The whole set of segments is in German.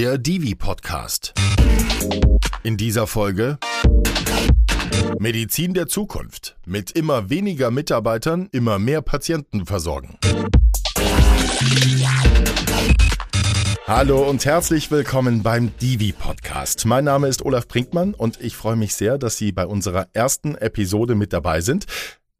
der Divi Podcast. In dieser Folge Medizin der Zukunft. Mit immer weniger Mitarbeitern immer mehr Patienten versorgen. Hallo und herzlich willkommen beim Divi Podcast. Mein Name ist Olaf Brinkmann und ich freue mich sehr, dass Sie bei unserer ersten Episode mit dabei sind.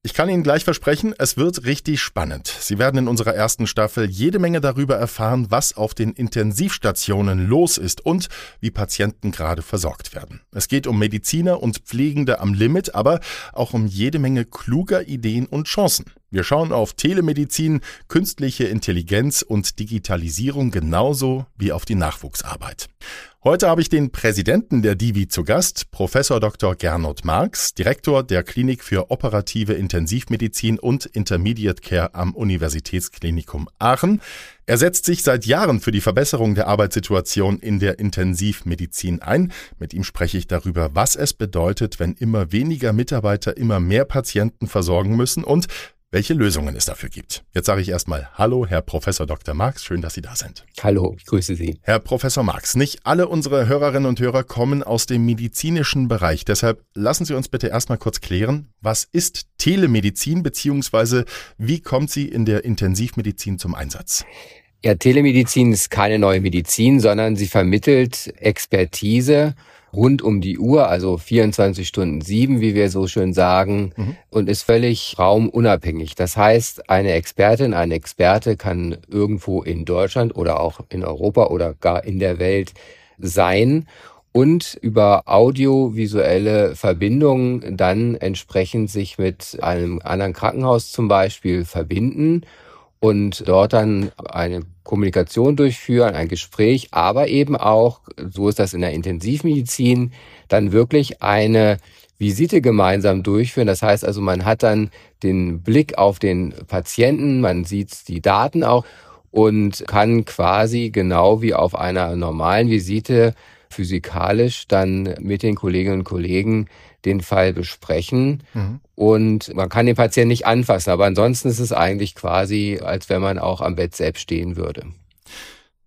Ich kann Ihnen gleich versprechen, es wird richtig spannend. Sie werden in unserer ersten Staffel jede Menge darüber erfahren, was auf den Intensivstationen los ist und wie Patienten gerade versorgt werden. Es geht um Mediziner und Pflegende am Limit, aber auch um jede Menge kluger Ideen und Chancen. Wir schauen auf Telemedizin, künstliche Intelligenz und Digitalisierung genauso wie auf die Nachwuchsarbeit. Heute habe ich den Präsidenten der Divi zu Gast, Professor Dr. Gernot Marx, Direktor der Klinik für operative Intensivmedizin und Intermediate Care am Universitätsklinikum Aachen. Er setzt sich seit Jahren für die Verbesserung der Arbeitssituation in der Intensivmedizin ein. Mit ihm spreche ich darüber, was es bedeutet, wenn immer weniger Mitarbeiter immer mehr Patienten versorgen müssen und welche Lösungen es dafür gibt. Jetzt sage ich erstmal Hallo, Herr Professor Dr. Marx, schön, dass Sie da sind. Hallo, ich grüße Sie. Herr Professor Marx, nicht alle unsere Hörerinnen und Hörer kommen aus dem medizinischen Bereich. Deshalb lassen Sie uns bitte erstmal kurz klären, was ist Telemedizin bzw. wie kommt sie in der Intensivmedizin zum Einsatz? Ja, Telemedizin ist keine neue Medizin, sondern sie vermittelt Expertise rund um die Uhr, also 24 Stunden sieben, wie wir so schön sagen, mhm. und ist völlig raumunabhängig. Das heißt, eine Expertin, ein Experte kann irgendwo in Deutschland oder auch in Europa oder gar in der Welt sein und über audiovisuelle Verbindungen dann entsprechend sich mit einem anderen Krankenhaus zum Beispiel verbinden und dort dann eine Kommunikation durchführen, ein Gespräch, aber eben auch, so ist das in der Intensivmedizin, dann wirklich eine Visite gemeinsam durchführen. Das heißt also, man hat dann den Blick auf den Patienten, man sieht die Daten auch und kann quasi genau wie auf einer normalen Visite physikalisch dann mit den Kolleginnen und Kollegen den Fall besprechen. Mhm. Und man kann den Patienten nicht anfassen, aber ansonsten ist es eigentlich quasi, als wenn man auch am Bett selbst stehen würde.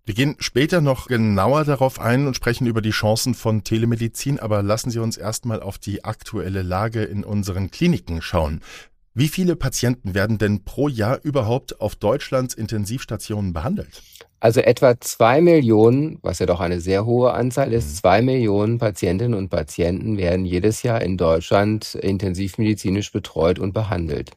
Wir gehen später noch genauer darauf ein und sprechen über die Chancen von Telemedizin, aber lassen Sie uns erstmal auf die aktuelle Lage in unseren Kliniken schauen. Wie viele Patienten werden denn pro Jahr überhaupt auf Deutschlands Intensivstationen behandelt? Also etwa zwei Millionen, was ja doch eine sehr hohe Anzahl ist, mhm. zwei Millionen Patientinnen und Patienten werden jedes Jahr in Deutschland intensivmedizinisch betreut und behandelt.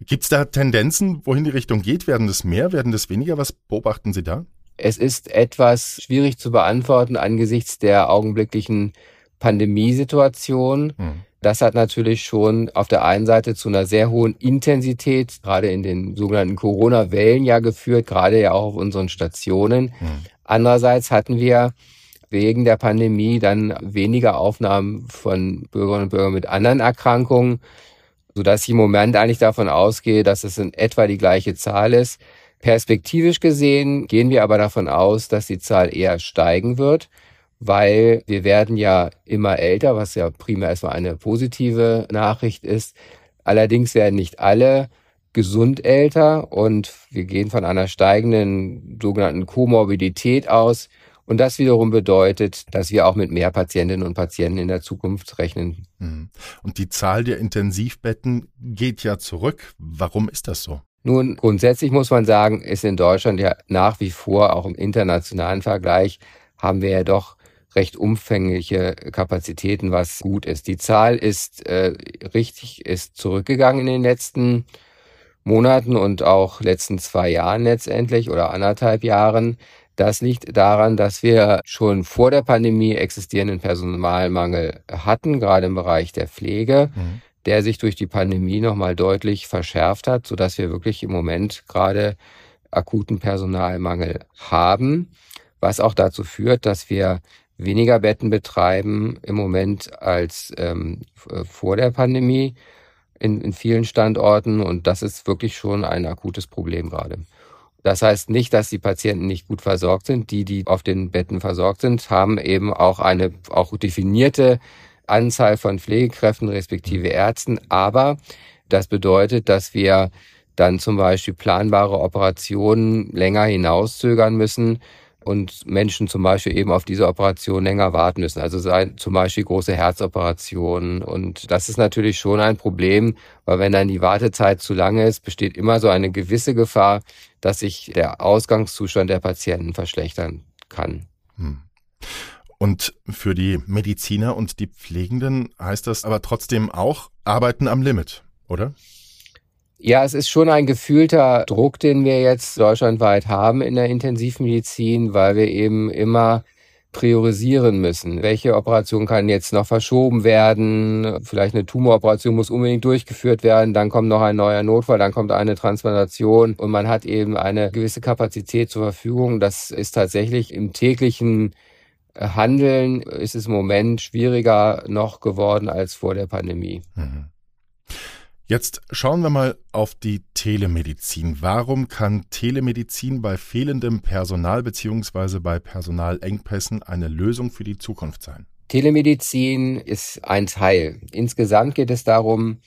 Gibt es da Tendenzen, wohin die Richtung geht? Werden das mehr, werden das weniger? Was beobachten Sie da? Es ist etwas schwierig zu beantworten angesichts der augenblicklichen Pandemiesituation. Mhm. Das hat natürlich schon auf der einen Seite zu einer sehr hohen Intensität, gerade in den sogenannten Corona-Wellen ja geführt, gerade ja auch auf unseren Stationen. Hm. Andererseits hatten wir wegen der Pandemie dann weniger Aufnahmen von Bürgerinnen und Bürgern mit anderen Erkrankungen, sodass ich im Moment eigentlich davon ausgehe, dass es in etwa die gleiche Zahl ist. Perspektivisch gesehen gehen wir aber davon aus, dass die Zahl eher steigen wird weil wir werden ja immer älter, was ja primär erstmal eine positive Nachricht ist. Allerdings werden nicht alle gesund älter und wir gehen von einer steigenden sogenannten Komorbidität aus. Und das wiederum bedeutet, dass wir auch mit mehr Patientinnen und Patienten in der Zukunft rechnen. Mhm. Und die Zahl der Intensivbetten geht ja zurück. Warum ist das so? Nun, grundsätzlich muss man sagen, ist in Deutschland ja nach wie vor, auch im internationalen Vergleich, haben wir ja doch recht umfängliche Kapazitäten, was gut ist. Die Zahl ist äh, richtig, ist zurückgegangen in den letzten Monaten und auch letzten zwei Jahren letztendlich oder anderthalb Jahren. Das liegt daran, dass wir schon vor der Pandemie existierenden Personalmangel hatten, gerade im Bereich der Pflege, mhm. der sich durch die Pandemie nochmal deutlich verschärft hat, sodass wir wirklich im Moment gerade akuten Personalmangel haben, was auch dazu führt, dass wir weniger Betten betreiben im Moment als ähm, äh, vor der Pandemie in, in vielen Standorten. Und das ist wirklich schon ein akutes Problem gerade. Das heißt nicht, dass die Patienten nicht gut versorgt sind. Die, die auf den Betten versorgt sind, haben eben auch eine auch definierte Anzahl von Pflegekräften respektive Ärzten. Aber das bedeutet, dass wir dann zum Beispiel planbare Operationen länger hinauszögern müssen, und Menschen zum Beispiel eben auf diese Operation länger warten müssen. Also zum Beispiel große Herzoperationen. Und das ist natürlich schon ein Problem, weil wenn dann die Wartezeit zu lange ist, besteht immer so eine gewisse Gefahr, dass sich der Ausgangszustand der Patienten verschlechtern kann. Hm. Und für die Mediziner und die Pflegenden heißt das aber trotzdem auch Arbeiten am Limit, oder? Ja, es ist schon ein gefühlter Druck, den wir jetzt deutschlandweit haben in der Intensivmedizin, weil wir eben immer priorisieren müssen. Welche Operation kann jetzt noch verschoben werden? Vielleicht eine Tumoroperation muss unbedingt durchgeführt werden. Dann kommt noch ein neuer Notfall, dann kommt eine Transplantation und man hat eben eine gewisse Kapazität zur Verfügung. Das ist tatsächlich im täglichen Handeln ist es im Moment schwieriger noch geworden als vor der Pandemie. Mhm. Jetzt schauen wir mal auf die Telemedizin. Warum kann Telemedizin bei fehlendem Personal beziehungsweise bei Personalengpässen eine Lösung für die Zukunft sein? Telemedizin ist ein Teil. Insgesamt geht es darum,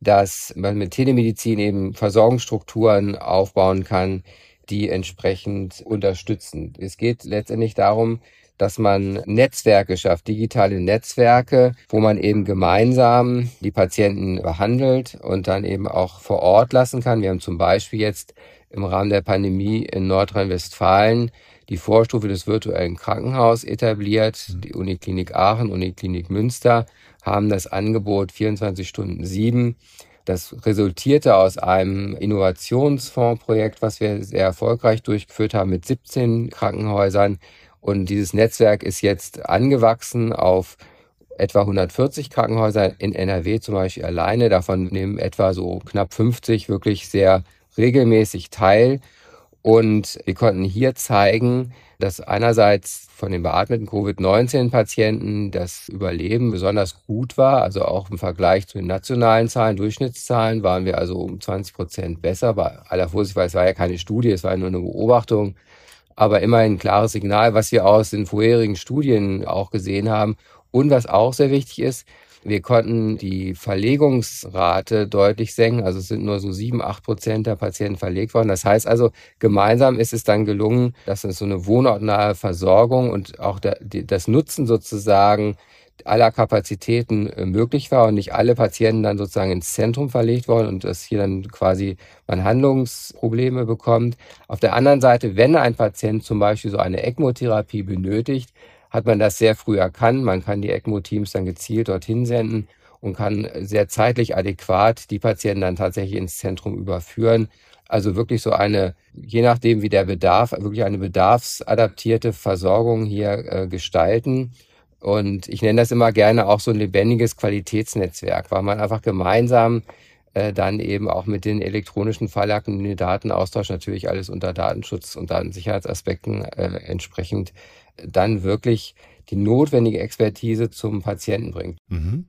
dass man mit Telemedizin eben Versorgungsstrukturen aufbauen kann, die entsprechend unterstützen. Es geht letztendlich darum, dass man Netzwerke schafft, digitale Netzwerke, wo man eben gemeinsam die Patienten behandelt und dann eben auch vor Ort lassen kann. Wir haben zum Beispiel jetzt im Rahmen der Pandemie in Nordrhein-Westfalen die Vorstufe des virtuellen Krankenhaus etabliert. Die Uniklinik Aachen, Uniklinik Münster haben das Angebot 24 Stunden 7. Das resultierte aus einem Innovationsfondsprojekt, was wir sehr erfolgreich durchgeführt haben mit 17 Krankenhäusern und dieses Netzwerk ist jetzt angewachsen auf etwa 140 Krankenhäuser in NRW zum Beispiel alleine. Davon nehmen etwa so knapp 50 wirklich sehr regelmäßig teil. Und wir konnten hier zeigen, dass einerseits von den beatmeten Covid-19-Patienten das Überleben besonders gut war. Also auch im Vergleich zu den nationalen Zahlen, Durchschnittszahlen, waren wir also um 20 Prozent besser. Bei aller Vorsicht, weil es war ja keine Studie, es war nur eine Beobachtung aber immerhin ein klares Signal, was wir aus den vorherigen Studien auch gesehen haben. Und was auch sehr wichtig ist, wir konnten die Verlegungsrate deutlich senken. Also es sind nur so sieben, acht Prozent der Patienten verlegt worden. Das heißt also, gemeinsam ist es dann gelungen, dass es so eine wohnortnahe Versorgung und auch das Nutzen sozusagen aller Kapazitäten äh, möglich war und nicht alle Patienten dann sozusagen ins Zentrum verlegt worden und dass hier dann quasi man Handlungsprobleme bekommt. Auf der anderen Seite, wenn ein Patient zum Beispiel so eine ECMO-Therapie benötigt, hat man das sehr früh erkannt. Man kann die ECMO-Teams dann gezielt dorthin senden und kann sehr zeitlich adäquat die Patienten dann tatsächlich ins Zentrum überführen. Also wirklich so eine, je nachdem wie der Bedarf, wirklich eine bedarfsadaptierte Versorgung hier äh, gestalten. Und ich nenne das immer gerne auch so ein lebendiges Qualitätsnetzwerk, weil man einfach gemeinsam äh, dann eben auch mit den elektronischen Fallakten, den Datenaustausch natürlich alles unter Datenschutz und Datensicherheitsaspekten äh, entsprechend dann wirklich die notwendige Expertise zum Patienten bringt. Mhm.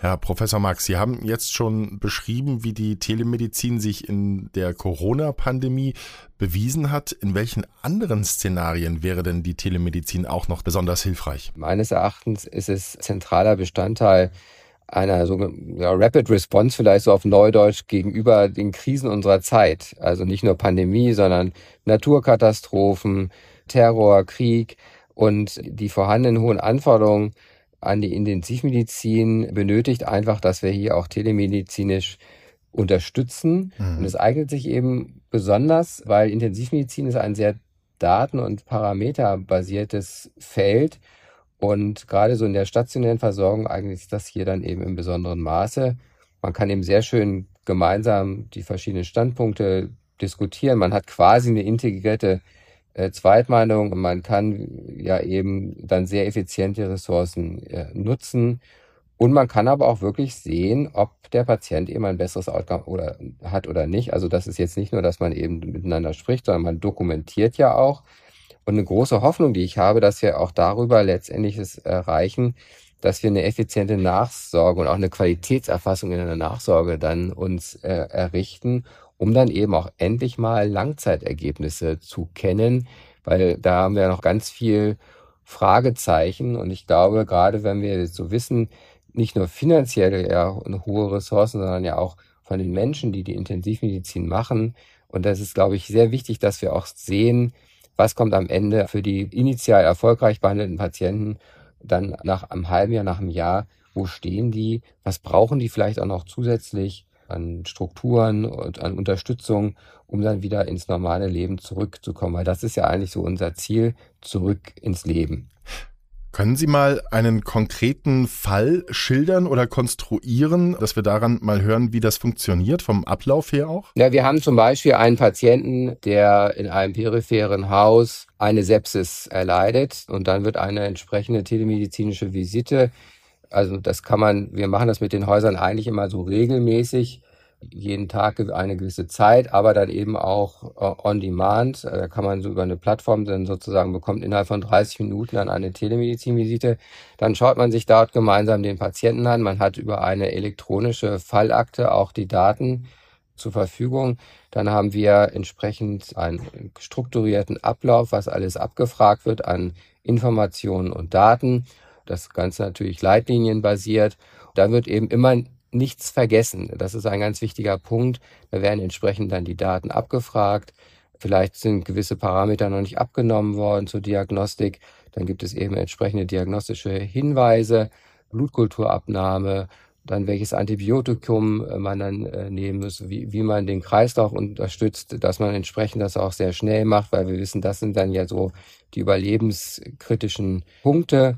Herr Professor Max, Sie haben jetzt schon beschrieben, wie die Telemedizin sich in der Corona-Pandemie bewiesen hat. In welchen anderen Szenarien wäre denn die Telemedizin auch noch besonders hilfreich? Meines Erachtens ist es zentraler Bestandteil einer so ja, Rapid Response vielleicht so auf Neudeutsch gegenüber den Krisen unserer Zeit. Also nicht nur Pandemie, sondern Naturkatastrophen, Terror, Krieg und die vorhandenen hohen Anforderungen an die Intensivmedizin benötigt einfach, dass wir hier auch telemedizinisch unterstützen. Mhm. Und es eignet sich eben besonders, weil Intensivmedizin ist ein sehr daten- und parameterbasiertes Feld. Und gerade so in der stationären Versorgung eignet sich das hier dann eben im besonderen Maße. Man kann eben sehr schön gemeinsam die verschiedenen Standpunkte diskutieren. Man hat quasi eine integrierte äh, Zweitmeinung. Man kann ja eben dann sehr effiziente Ressourcen äh, nutzen. Und man kann aber auch wirklich sehen, ob der Patient eben ein besseres Outcome oder hat oder nicht. Also das ist jetzt nicht nur, dass man eben miteinander spricht, sondern man dokumentiert ja auch. Und eine große Hoffnung, die ich habe, dass wir auch darüber letztendlich es erreichen, dass wir eine effiziente Nachsorge und auch eine Qualitätserfassung in der Nachsorge dann uns äh, errichten um dann eben auch endlich mal Langzeitergebnisse zu kennen, weil da haben wir noch ganz viel Fragezeichen. Und ich glaube, gerade wenn wir so wissen, nicht nur finanziell ja hohe Ressourcen, sondern ja auch von den Menschen, die die Intensivmedizin machen. Und das ist, glaube ich, sehr wichtig, dass wir auch sehen, was kommt am Ende für die initial erfolgreich behandelten Patienten dann nach einem halben Jahr, nach einem Jahr, wo stehen die, was brauchen die vielleicht auch noch zusätzlich an Strukturen und an Unterstützung, um dann wieder ins normale Leben zurückzukommen. Weil das ist ja eigentlich so unser Ziel, zurück ins Leben. Können Sie mal einen konkreten Fall schildern oder konstruieren, dass wir daran mal hören, wie das funktioniert, vom Ablauf her auch? Ja, wir haben zum Beispiel einen Patienten, der in einem peripheren Haus eine Sepsis erleidet und dann wird eine entsprechende telemedizinische Visite also das kann man, wir machen das mit den Häusern eigentlich immer so regelmäßig, jeden Tag eine gewisse Zeit, aber dann eben auch äh, on demand. Da kann man so über eine Plattform dann sozusagen bekommt innerhalb von 30 Minuten dann eine Telemedizinvisite. Dann schaut man sich dort gemeinsam den Patienten an. Man hat über eine elektronische Fallakte auch die Daten zur Verfügung. Dann haben wir entsprechend einen strukturierten Ablauf, was alles abgefragt wird an Informationen und Daten. Das Ganze natürlich leitlinienbasiert. Da wird eben immer nichts vergessen. Das ist ein ganz wichtiger Punkt. Da werden entsprechend dann die Daten abgefragt. Vielleicht sind gewisse Parameter noch nicht abgenommen worden zur Diagnostik. Dann gibt es eben entsprechende diagnostische Hinweise, Blutkulturabnahme, dann welches Antibiotikum äh, man dann äh, nehmen muss, wie, wie man den Kreislauf unterstützt, dass man entsprechend das auch sehr schnell macht, weil wir wissen, das sind dann ja so die überlebenskritischen Punkte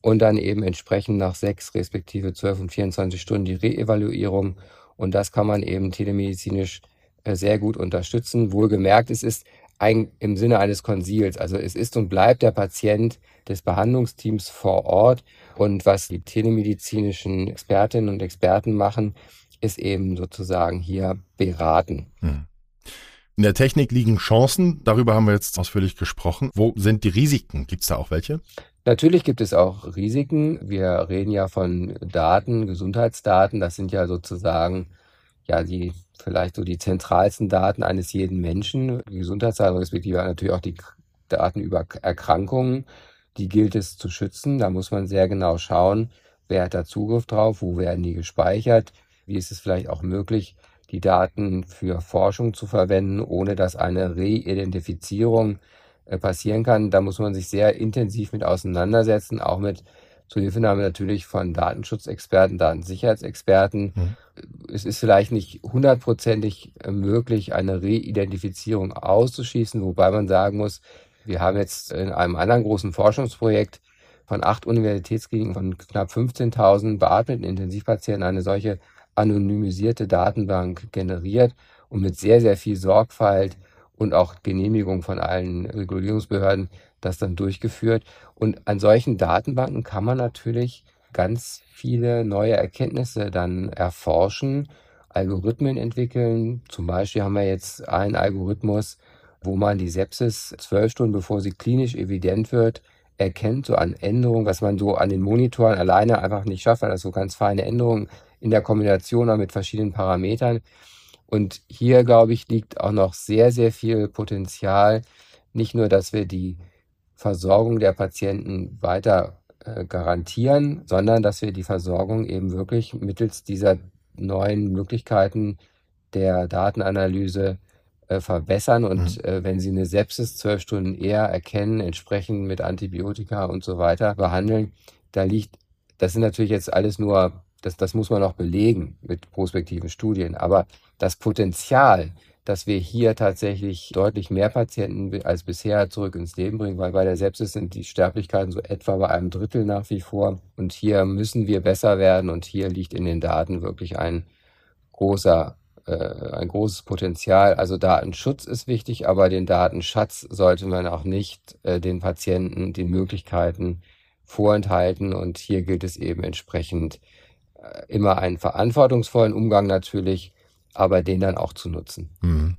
und dann eben entsprechend nach sechs respektive zwölf und 24 Stunden die Reevaluierung. Und das kann man eben telemedizinisch äh, sehr gut unterstützen. Wohlgemerkt, es ist ein, im Sinne eines Konsils. Also es ist und bleibt der Patient des Behandlungsteams vor Ort. Und was die telemedizinischen Expertinnen und Experten machen, ist eben sozusagen hier beraten. Hm. In der Technik liegen Chancen, darüber haben wir jetzt ausführlich gesprochen. Wo sind die Risiken? Gibt es da auch welche? Natürlich gibt es auch Risiken. Wir reden ja von Daten, Gesundheitsdaten. Das sind ja sozusagen ja die vielleicht so die zentralsten Daten eines jeden Menschen. Die Gesundheitsdaten respektive natürlich auch die Daten über Erkrankungen. Die gilt es zu schützen. Da muss man sehr genau schauen, wer hat da Zugriff drauf, wo werden die gespeichert, wie ist es vielleicht auch möglich, die Daten für Forschung zu verwenden, ohne dass eine Reidentifizierung passieren kann. Da muss man sich sehr intensiv mit auseinandersetzen, auch mit Zuhilfenahme natürlich von Datenschutzexperten, Datensicherheitsexperten. Mhm. Es ist vielleicht nicht hundertprozentig äh, möglich, eine Reidentifizierung auszuschließen, wobei man sagen muss, wir haben jetzt in einem anderen großen Forschungsprojekt von acht Universitätskliniken von knapp 15.000 beatmeten Intensivpatienten eine solche anonymisierte Datenbank generiert und mit sehr, sehr viel Sorgfalt und auch Genehmigung von allen Regulierungsbehörden das dann durchgeführt. Und an solchen Datenbanken kann man natürlich ganz viele neue Erkenntnisse dann erforschen, Algorithmen entwickeln. Zum Beispiel haben wir jetzt einen Algorithmus, wo man die Sepsis zwölf Stunden bevor sie klinisch evident wird, erkennt, so an Änderungen, was man so an den Monitoren alleine einfach nicht schafft, weil das so ganz feine Änderungen in der Kombination mit verschiedenen Parametern. Und hier, glaube ich, liegt auch noch sehr, sehr viel Potenzial. Nicht nur, dass wir die Versorgung der Patienten weiter äh, garantieren, sondern dass wir die Versorgung eben wirklich mittels dieser neuen Möglichkeiten der Datenanalyse äh, verbessern und mhm. äh, wenn Sie eine Sepsis zwölf Stunden eher erkennen, entsprechend mit Antibiotika und so weiter behandeln, da liegt, das sind natürlich jetzt alles nur das, das muss man auch belegen mit prospektiven Studien. Aber das Potenzial, dass wir hier tatsächlich deutlich mehr Patienten als bisher zurück ins Leben bringen, weil bei der Sepsis sind die Sterblichkeiten so etwa bei einem Drittel nach wie vor. Und hier müssen wir besser werden und hier liegt in den Daten wirklich ein großer äh, ein großes Potenzial. Also Datenschutz ist wichtig, aber den Datenschatz sollte man auch nicht äh, den Patienten den Möglichkeiten vorenthalten. Und hier gilt es eben entsprechend immer einen verantwortungsvollen Umgang natürlich, aber den dann auch zu nutzen. Hm.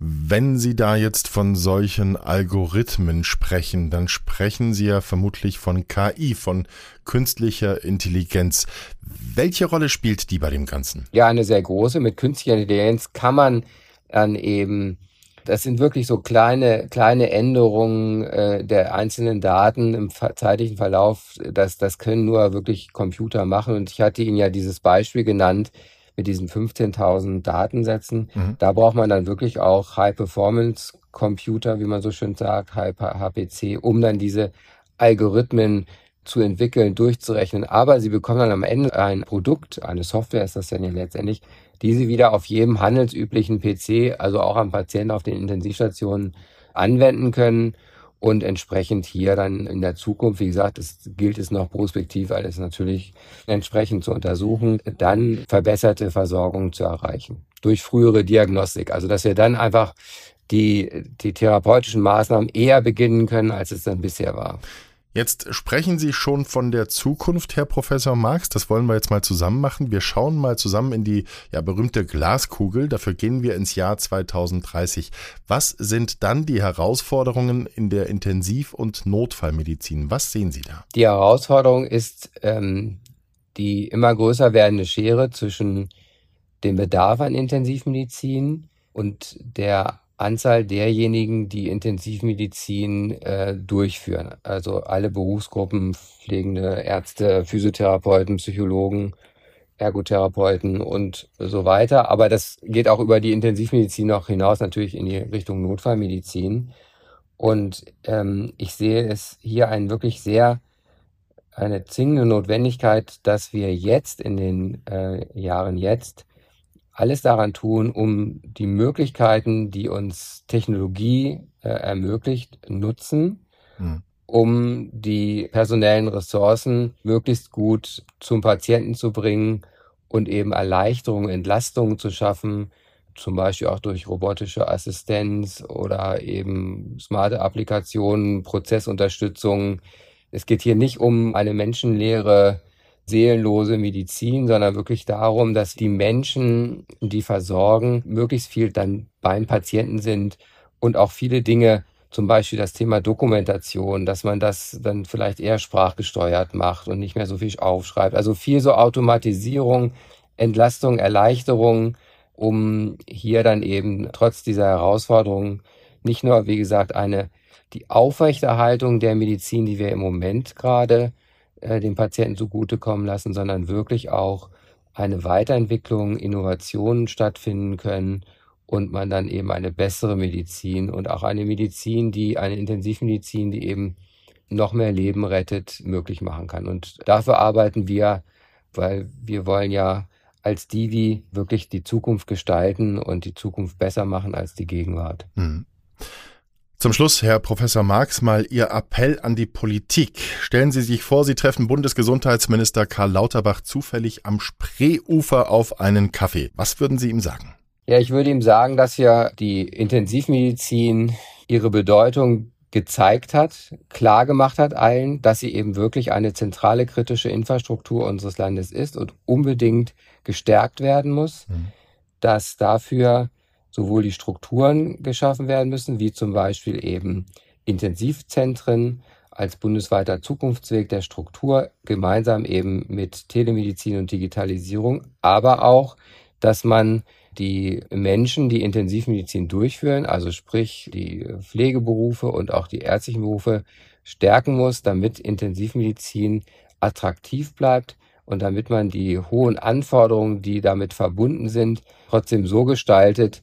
Wenn Sie da jetzt von solchen Algorithmen sprechen, dann sprechen Sie ja vermutlich von KI, von künstlicher Intelligenz. Welche Rolle spielt die bei dem Ganzen? Ja, eine sehr große. Mit künstlicher Intelligenz kann man dann eben das sind wirklich so kleine, kleine Änderungen äh, der einzelnen Daten im zeitlichen Verlauf. Das, das können nur wirklich Computer machen. Und ich hatte Ihnen ja dieses Beispiel genannt mit diesen 15.000 Datensätzen. Mhm. Da braucht man dann wirklich auch High-Performance Computer, wie man so schön sagt, HPC, um dann diese Algorithmen zu entwickeln, durchzurechnen. Aber sie bekommen dann am Ende ein Produkt, eine Software ist das dann ja letztendlich, die sie wieder auf jedem handelsüblichen PC, also auch am Patienten auf den Intensivstationen anwenden können und entsprechend hier dann in der Zukunft, wie gesagt, es gilt es noch prospektiv alles natürlich entsprechend zu untersuchen, dann verbesserte Versorgung zu erreichen durch frühere Diagnostik. Also dass wir dann einfach die, die therapeutischen Maßnahmen eher beginnen können, als es dann bisher war. Jetzt sprechen Sie schon von der Zukunft, Herr Professor Marx. Das wollen wir jetzt mal zusammen machen. Wir schauen mal zusammen in die ja, berühmte Glaskugel. Dafür gehen wir ins Jahr 2030. Was sind dann die Herausforderungen in der Intensiv- und Notfallmedizin? Was sehen Sie da? Die Herausforderung ist ähm, die immer größer werdende Schere zwischen dem Bedarf an Intensivmedizin und der Anzahl derjenigen, die Intensivmedizin äh, durchführen. Also alle Berufsgruppen, pflegende Ärzte, Physiotherapeuten, Psychologen, Ergotherapeuten und so weiter. Aber das geht auch über die Intensivmedizin noch hinaus natürlich in die Richtung Notfallmedizin. Und ähm, ich sehe es hier ein wirklich sehr eine zwingende Notwendigkeit, dass wir jetzt in den äh, Jahren jetzt alles daran tun, um die Möglichkeiten, die uns Technologie äh, ermöglicht, nutzen, mhm. um die personellen Ressourcen möglichst gut zum Patienten zu bringen und eben Erleichterungen, Entlastungen zu schaffen, zum Beispiel auch durch robotische Assistenz oder eben smarte Applikationen, Prozessunterstützung. Es geht hier nicht um eine menschenleere seelenlose Medizin, sondern wirklich darum, dass die Menschen, die versorgen, möglichst viel dann beim Patienten sind und auch viele Dinge, zum Beispiel das Thema Dokumentation, dass man das dann vielleicht eher sprachgesteuert macht und nicht mehr so viel aufschreibt. Also viel so Automatisierung, Entlastung, Erleichterung, um hier dann eben trotz dieser Herausforderungen nicht nur, wie gesagt, eine die Aufrechterhaltung der Medizin, die wir im Moment gerade äh, dem Patienten zugutekommen lassen, sondern wirklich auch eine Weiterentwicklung, Innovationen stattfinden können und man dann eben eine bessere Medizin und auch eine Medizin, die eine Intensivmedizin, die eben noch mehr Leben rettet, möglich machen kann. Und dafür arbeiten wir, weil wir wollen ja als Divi wirklich die Zukunft gestalten und die Zukunft besser machen als die Gegenwart. Mhm. Zum Schluss, Herr Professor Marx, mal Ihr Appell an die Politik. Stellen Sie sich vor, Sie treffen Bundesgesundheitsminister Karl Lauterbach zufällig am Spreeufer auf einen Kaffee. Was würden Sie ihm sagen? Ja, ich würde ihm sagen, dass ja die Intensivmedizin ihre Bedeutung gezeigt hat, klar gemacht hat allen, dass sie eben wirklich eine zentrale kritische Infrastruktur unseres Landes ist und unbedingt gestärkt werden muss, mhm. dass dafür sowohl die Strukturen geschaffen werden müssen, wie zum Beispiel eben Intensivzentren als bundesweiter Zukunftsweg der Struktur, gemeinsam eben mit Telemedizin und Digitalisierung, aber auch, dass man die Menschen, die Intensivmedizin durchführen, also sprich die Pflegeberufe und auch die ärztlichen Berufe, stärken muss, damit Intensivmedizin attraktiv bleibt und damit man die hohen Anforderungen, die damit verbunden sind, trotzdem so gestaltet,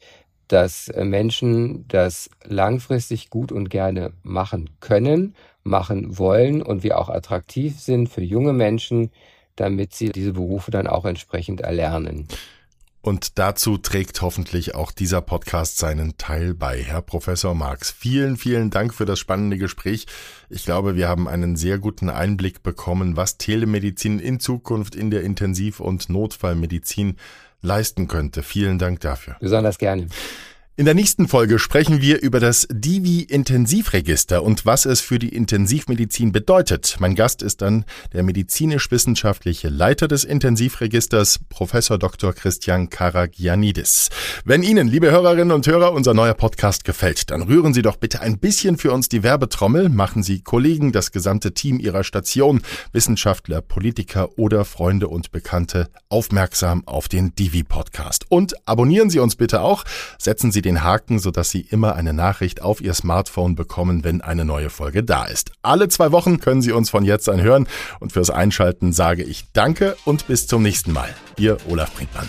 dass äh, Menschen das langfristig gut und gerne machen können, machen wollen und wir auch attraktiv sind für junge Menschen, damit sie diese Berufe dann auch entsprechend erlernen. Und dazu trägt hoffentlich auch dieser Podcast seinen Teil bei. Herr Professor Marx, vielen, vielen Dank für das spannende Gespräch. Ich glaube, wir haben einen sehr guten Einblick bekommen, was Telemedizin in Zukunft in der Intensiv- und Notfallmedizin leisten könnte. Vielen Dank dafür. Besonders gerne. In der nächsten Folge sprechen wir über das Divi-Intensivregister und was es für die Intensivmedizin bedeutet. Mein Gast ist dann der medizinisch-wissenschaftliche Leiter des Intensivregisters, Professor Dr. Christian Karagianidis. Wenn Ihnen, liebe Hörerinnen und Hörer, unser neuer Podcast gefällt, dann rühren Sie doch bitte ein bisschen für uns die Werbetrommel, machen Sie Kollegen, das gesamte Team Ihrer Station, Wissenschaftler, Politiker oder Freunde und Bekannte aufmerksam auf den Divi-Podcast. Und abonnieren Sie uns bitte auch, setzen Sie den Haken, sodass Sie immer eine Nachricht auf Ihr Smartphone bekommen, wenn eine neue Folge da ist. Alle zwei Wochen können Sie uns von jetzt an hören und fürs Einschalten sage ich Danke und bis zum nächsten Mal. Ihr Olaf Brinkmann.